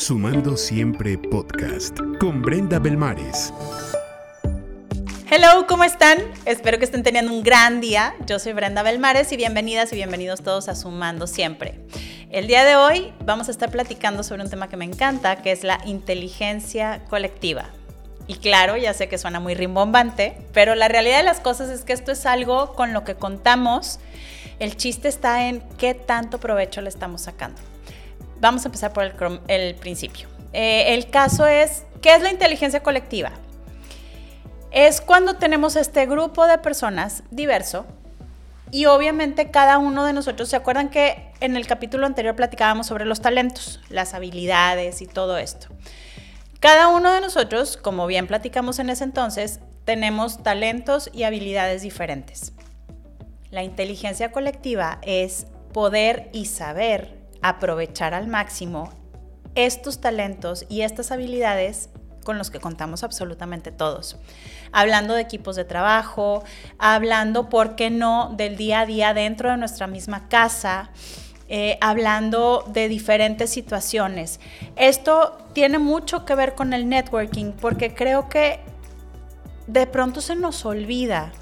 Sumando Siempre Podcast con Brenda Belmares. Hello, ¿cómo están? Espero que estén teniendo un gran día. Yo soy Brenda Belmares y bienvenidas y bienvenidos todos a Sumando Siempre. El día de hoy vamos a estar platicando sobre un tema que me encanta, que es la inteligencia colectiva. Y claro, ya sé que suena muy rimbombante, pero la realidad de las cosas es que esto es algo con lo que contamos. El chiste está en qué tanto provecho le estamos sacando. Vamos a empezar por el, principio. Eh, el caso es, ¿qué es la inteligencia colectiva? Es cuando tenemos este grupo de personas diverso y obviamente cada uno de nosotros, ¿se acuerdan que en el capítulo anterior platicábamos sobre los talentos, las habilidades y todo esto? Cada uno de nosotros, como bien platicamos en ese entonces, tenemos talentos y habilidades diferentes. La inteligencia colectiva es poder y saber aprovechar al máximo estos talentos y estas habilidades con los que contamos absolutamente todos. Hablando de equipos de trabajo, hablando, ¿por qué no?, del día a día dentro de nuestra misma casa, eh, hablando de diferentes situaciones. Esto tiene mucho que ver con el networking porque creo que de pronto se nos olvida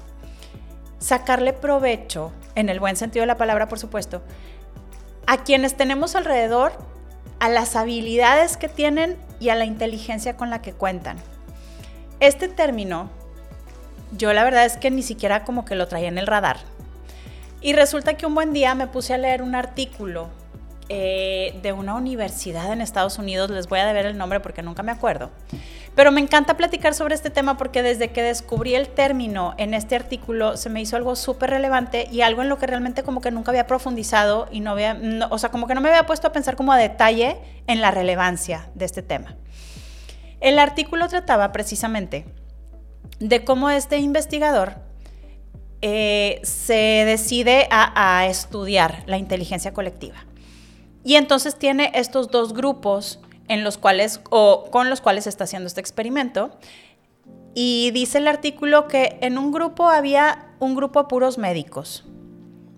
sacarle provecho, en el buen sentido de la palabra, por supuesto, a quienes tenemos alrededor, a las habilidades que tienen y a la inteligencia con la que cuentan. Este término, yo la verdad es que ni siquiera como que lo traía en el radar. Y resulta que un buen día me puse a leer un artículo eh, de una universidad en Estados Unidos, les voy a deber el nombre porque nunca me acuerdo. Pero me encanta platicar sobre este tema porque desde que descubrí el término en este artículo se me hizo algo súper relevante y algo en lo que realmente como que nunca había profundizado y no había, o sea, como que no me había puesto a pensar como a detalle en la relevancia de este tema. El artículo trataba precisamente de cómo este investigador eh, se decide a, estudiar la inteligencia colectiva. Y entonces tiene estos dos grupos en los cuales, o con los cuales está haciendo este experimento. Y dice el artículo que en un grupo había un grupo de puros médicos,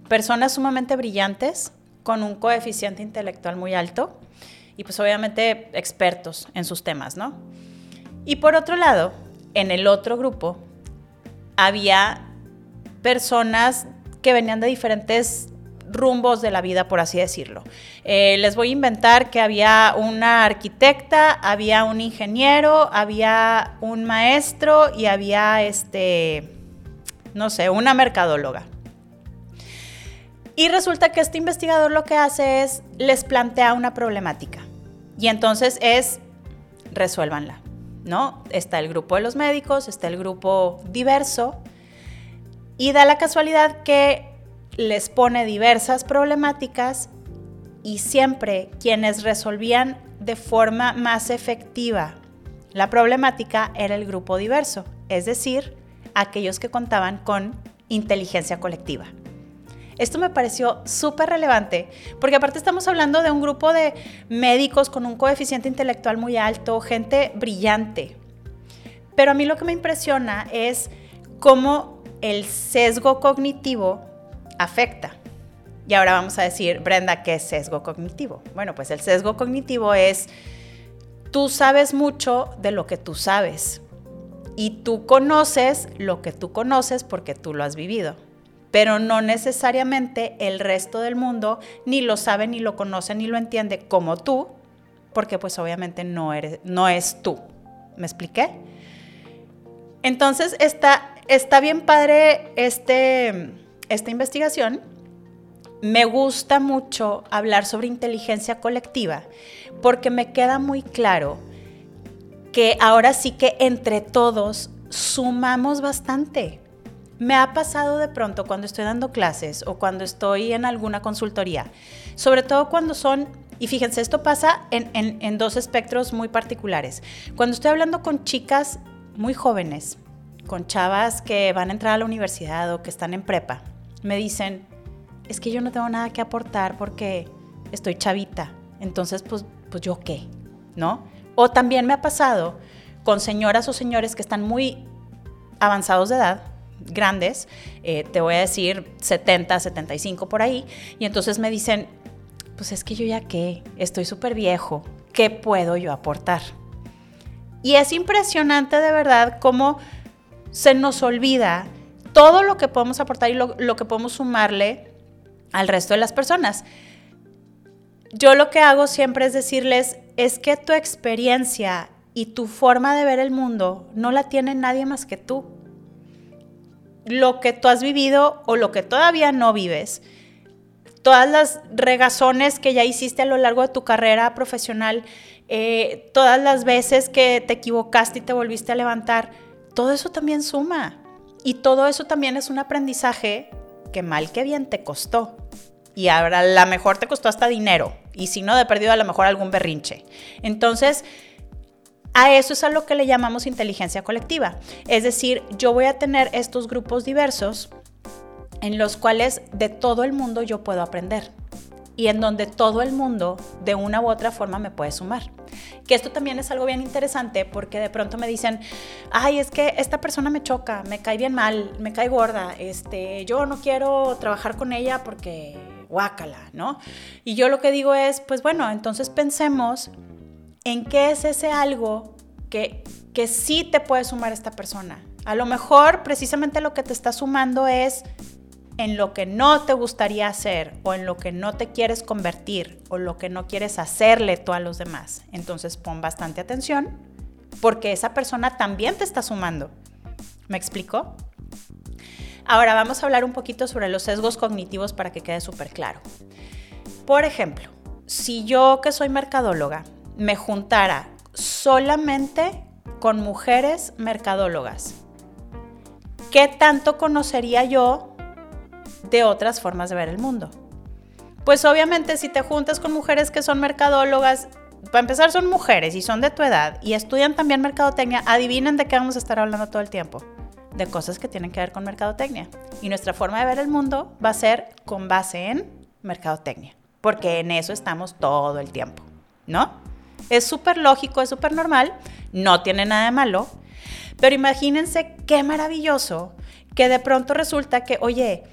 personas sumamente brillantes, con un coeficiente intelectual muy alto y pues obviamente expertos en sus temas, ¿no? Y por otro lado, en el otro grupo había personas que venían de diferentes rumbos de la vida, por así decirlo. Eh, les voy a inventar que había una arquitecta, había un ingeniero, había un maestro y había, este, no sé, una mercadóloga. Y resulta que este investigador lo que hace es, les plantea una problemática. Y entonces es, resuélvanla, ¿no? Está el grupo de los médicos, está el grupo diverso, y da la casualidad que les pone diversas problemáticas y siempre quienes resolvían de forma más efectiva la problemática era el grupo diverso, es decir, aquellos que contaban con inteligencia colectiva. Esto me pareció súper relevante, porque aparte estamos hablando de un grupo de médicos con un coeficiente intelectual muy alto, gente brillante. Pero a mí lo que me impresiona es cómo el sesgo cognitivo afecta. Y ahora vamos a decir, Brenda, ¿qué es sesgo cognitivo? Bueno, pues el sesgo cognitivo es, tú sabes mucho de lo que tú sabes y tú conoces lo que tú conoces porque tú lo has vivido, pero no necesariamente el resto del mundo ni lo sabe, ni lo conoce, ni lo entiende como tú, porque pues obviamente no, eres, no es tú. ¿Me expliqué? Entonces está está bien padre este, esta investigación. Me gusta mucho hablar sobre inteligencia colectiva porque me queda muy claro que ahora sí que entre todos sumamos bastante. Me ha pasado de pronto cuando estoy dando clases o cuando estoy en alguna consultoría, sobre todo cuando son, y fíjense, esto pasa en, en dos espectros muy particulares. Cuando estoy hablando con chicas muy jóvenes, con chavas que van a entrar a la universidad o que están en prepa, me dicen, es que yo no tengo nada que aportar porque estoy chavita, entonces pues, pues yo qué, ¿no? O también me ha pasado con señoras o señores que están muy avanzados de edad, grandes, eh, te voy a decir 70, 75 por ahí, y entonces me dicen, pues es que yo ya qué, estoy súper viejo, ¿qué puedo yo aportar? Y es impresionante de verdad cómo se nos olvida todo lo que podemos aportar y lo, que podemos sumarle al resto de las personas. Yo lo que hago siempre es decirles, es que tu experiencia y tu forma de ver el mundo no la tiene nadie más que tú. Lo que tú has vivido o lo que todavía no vives, todas las regazones que ya hiciste a lo largo de tu carrera profesional, eh, todas las veces que te equivocaste y te volviste a levantar, todo eso también suma. Y todo eso también es un aprendizaje que mal que bien te costó. Y ahora a lo mejor te costó hasta dinero. Y si no, de perdido a lo mejor algún berrinche. Entonces, a eso es a lo que le llamamos inteligencia colectiva. Es decir, yo voy a tener estos grupos diversos en los cuales de todo el mundo yo puedo aprender y en donde todo el mundo de una u otra forma me puede sumar. Que esto también es algo bien interesante porque de pronto me dicen, ay, es que esta persona me choca, me cae bien mal, me cae gorda, este, yo no quiero trabajar con ella porque guácala, ¿no? Y yo lo que digo es, pues bueno, entonces pensemos en qué es ese algo que, que sí te puede sumar esta persona. A lo mejor precisamente lo que te está sumando es en lo que no te gustaría hacer o en lo que no te quieres convertir o lo que no quieres hacerle tú a los demás. Entonces pon bastante atención porque esa persona también te está sumando. ¿Me explico? Ahora vamos a hablar un poquito sobre los sesgos cognitivos para que quede súper claro. Por ejemplo, si yo que soy mercadóloga me juntara solamente con mujeres mercadólogas, ¿qué tanto conocería yo de otras formas de ver el mundo? Pues obviamente si te juntas con mujeres que son mercadólogas, para empezar son mujeres y son de tu edad y estudian también mercadotecnia, adivinen de qué vamos a estar hablando todo el tiempo. De cosas que tienen que ver con mercadotecnia. Y nuestra forma de ver el mundo va a ser con base en mercadotecnia, porque en eso estamos todo el tiempo, ¿no? Es súper lógico, es súper normal, no tiene nada de malo, pero imagínense qué maravilloso que de pronto resulta que, oye,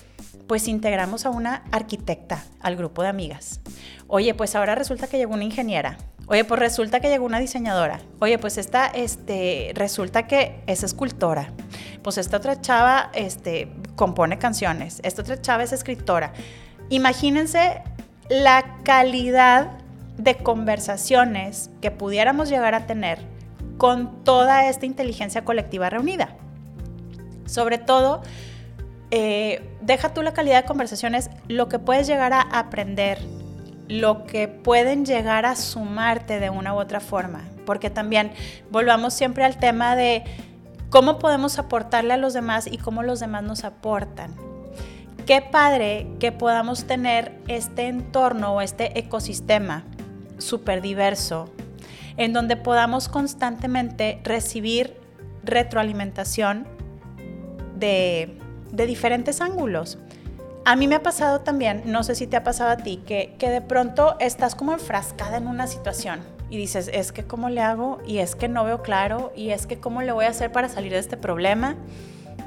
pues integramos a una arquitecta al grupo de amigas. Oye, pues ahora resulta que llegó una ingeniera. Oye, pues resulta que llegó una diseñadora. Oye, pues esta, este, resulta que es escultora. Pues esta otra chava, este, compone canciones. Esta otra chava es escritora. Imagínense la calidad de conversaciones que pudiéramos llegar a tener con toda esta inteligencia colectiva reunida. Sobre todo, eh, deja tú la calidad de conversaciones, lo que puedes llegar a aprender, lo que pueden llegar a sumarte de una u otra forma. Porque también volvamos siempre al tema de cómo podemos aportarle a los demás y cómo los demás nos aportan. Qué padre que podamos tener este entorno o este ecosistema súper diverso, en donde podamos constantemente recibir retroalimentación de, de, diferentes ángulos. A mí me ha pasado también, no sé si te ha pasado a ti, que, que de pronto estás como enfrascada en una situación y dices, es que cómo le hago y es que no veo claro y es que cómo le voy a hacer para salir de este problema.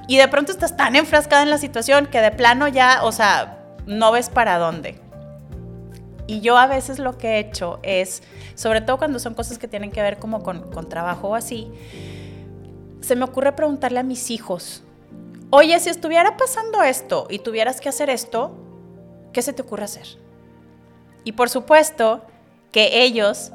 Y de pronto estás tan enfrascada en la situación que de plano ya, o sea, no ves para dónde. Y yo a veces lo que he hecho es, sobre todo cuando son cosas que tienen que ver como con, con trabajo o así, se me ocurre preguntarle a mis hijos, oye, si estuviera pasando esto y tuvieras que hacer esto, ¿qué se te ocurre hacer? Y por supuesto que ellos,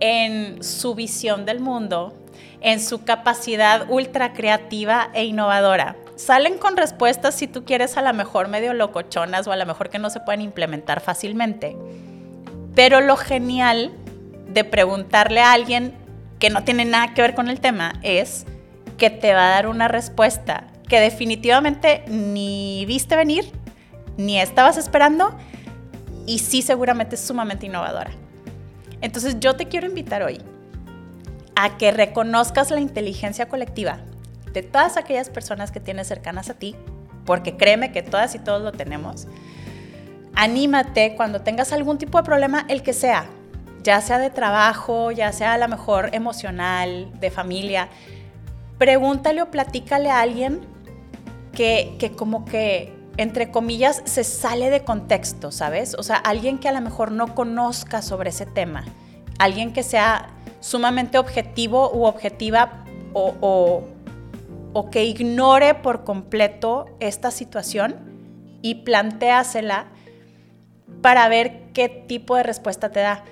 en su visión del mundo, en su capacidad ultra creativa e innovadora, salen con respuestas si tú quieres a lo mejor medio locochonas o a lo mejor que no se pueden implementar fácilmente. Pero lo genial de preguntarle a alguien que no tiene nada que ver con el tema es que te va a dar una respuesta que definitivamente ni viste venir, ni estabas esperando y sí seguramente es sumamente innovadora. Entonces yo te quiero invitar hoy a que reconozcas la inteligencia colectiva de todas aquellas personas que tienes cercanas a ti, porque créeme que todas y todos lo tenemos. Anímate cuando tengas algún tipo de problema, el que sea, ya sea de trabajo, ya sea a lo mejor emocional, de familia, pregúntale o platícale a alguien que, como que, entre comillas, se sale de contexto, ¿sabes? O sea, alguien que a lo mejor no conozca sobre ese tema alguien que sea sumamente objetivo u objetiva o, o, que ignore por completo esta situación y planteasela para ver qué tipo de respuesta te da.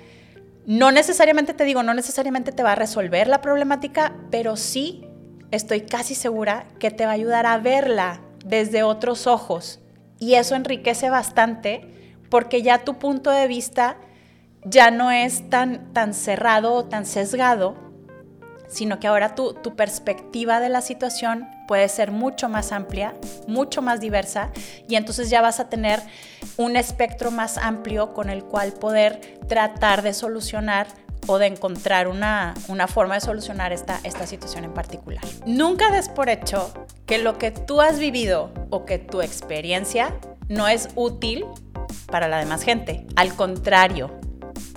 No necesariamente te digo, no necesariamente te va a resolver la problemática, pero sí estoy casi segura que te va a ayudar a verla desde otros ojos. Y eso enriquece bastante porque ya tu punto de vista ya no es tan, tan cerrado o tan sesgado, sino que ahora tu, tu perspectiva de la situación puede ser mucho más amplia, mucho más diversa, y entonces ya vas a tener un espectro más amplio con el cual poder tratar de solucionar o de encontrar una, una forma de solucionar esta, esta situación en particular. Nunca des por hecho que lo que tú has vivido o que tu experiencia no es útil para la demás gente. Al contrario,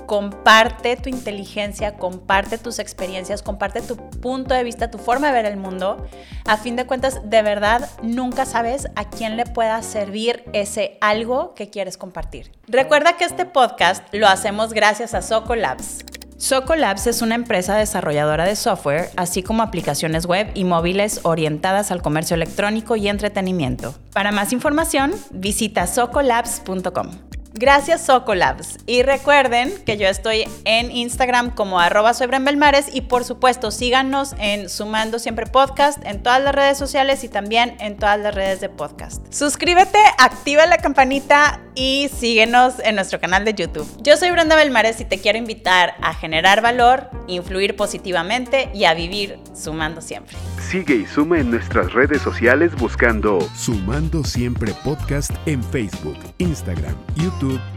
comparte tu inteligencia, comparte tus experiencias, comparte tu punto de vista, tu forma de ver el mundo. A fin de cuentas, de verdad, nunca sabes a quién le pueda servir ese algo que quieres compartir. Recuerda que este podcast lo hacemos gracias a Soco Labs. Soco Labs es una empresa desarrolladora de software, así como aplicaciones web y móviles orientadas al comercio electrónico y entretenimiento. Para más información, visita socolabs.com. Gracias Socolabs. Y recuerden que yo estoy en Instagram como arroba soy Belmares y por supuesto síganos en Sumando Siempre Podcast en todas las redes sociales y también en todas las redes de podcast. Suscríbete, activa la campanita y síguenos en nuestro canal de YouTube. Yo soy Brenda Belmares y te quiero invitar a generar valor, influir positivamente y a vivir sumando siempre. Sigue y suma en nuestras redes sociales buscando Sumando Siempre Podcast en Facebook, Instagram,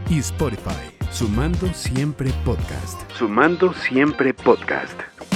Y Spotify. Sumando Siempre Podcast. Sumando Siempre Podcast.